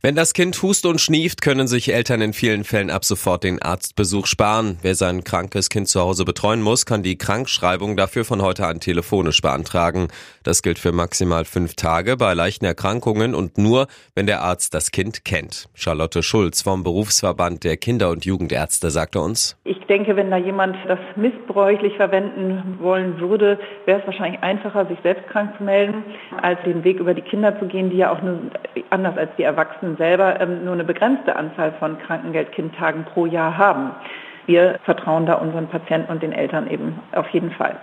Wenn das Kind hust und schnieft, können sich Eltern in vielen Fällen ab sofort den Arztbesuch sparen. Wer sein krankes Kind zu Hause betreuen muss, kann die Krankschreibung dafür von heute an telefonisch beantragen. Das gilt für maximal fünf Tage bei leichten Erkrankungen und nur, wenn der Arzt das Kind kennt. Charlotte Schulz vom Berufsverband der Kinder- und Jugendärzte sagte uns. Ich denke, wenn da jemand das missbräuchlich verwenden wollen würde, wäre es wahrscheinlich einfacher, sich selbst krank zu melden, als den Weg über die Kinder zu gehen, die ja auch nur, anders als die Erwachsenen selber ähm, nur eine begrenzte Anzahl von Krankengeld-Kindtagen pro Jahr haben. Wir vertrauen da unseren Patienten und den Eltern eben auf jeden Fall.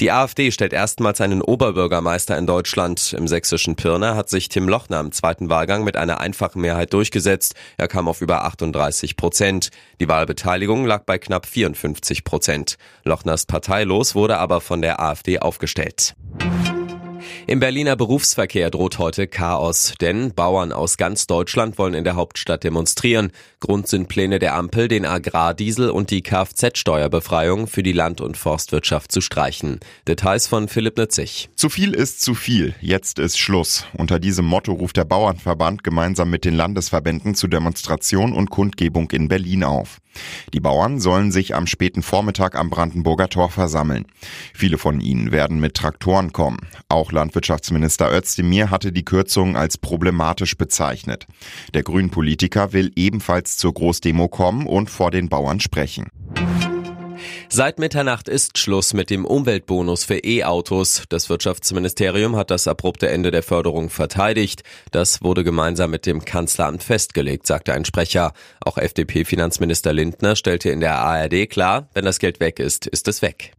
Die AfD stellt erstmals einen Oberbürgermeister in Deutschland. Im sächsischen Pirna hat sich Tim Lochner im zweiten Wahlgang mit einer einfachen Mehrheit durchgesetzt. Er kam auf über 38 Prozent. Die Wahlbeteiligung lag bei knapp 54 Prozent. Lochners parteilos wurde aber von der AfD aufgestellt. Im Berliner Berufsverkehr droht heute Chaos, denn Bauern aus ganz Deutschland wollen in der Hauptstadt demonstrieren. Grund sind Pläne der Ampel, den Agrardiesel und die Kfz-Steuerbefreiung für die Land- und Forstwirtschaft zu streichen. Details von Philipp Nützig. Zu viel ist zu viel. Jetzt ist Schluss. Unter diesem Motto ruft der Bauernverband gemeinsam mit den Landesverbänden zu Demonstration und Kundgebung in Berlin auf. Die Bauern sollen sich am späten Vormittag am Brandenburger Tor versammeln. Viele von ihnen werden mit Traktoren kommen. Auch Landwirtschaftsminister Özdemir hatte die Kürzungen als problematisch bezeichnet. Der Grünpolitiker will ebenfalls zur Großdemo kommen und vor den Bauern sprechen. Seit Mitternacht ist Schluss mit dem Umweltbonus für E-Autos. Das Wirtschaftsministerium hat das abrupte Ende der Förderung verteidigt. Das wurde gemeinsam mit dem Kanzleramt festgelegt, sagte ein Sprecher. Auch FDP-Finanzminister Lindner stellte in der ARD klar, wenn das Geld weg ist, ist es weg.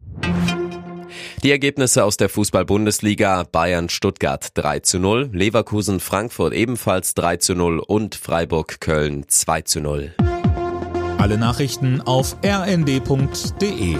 Die Ergebnisse aus der Fußball-Bundesliga. Bayern Stuttgart 3 zu 0, Leverkusen Frankfurt ebenfalls 3 zu 0 und Freiburg Köln 2 zu 0. Alle Nachrichten auf rnd.de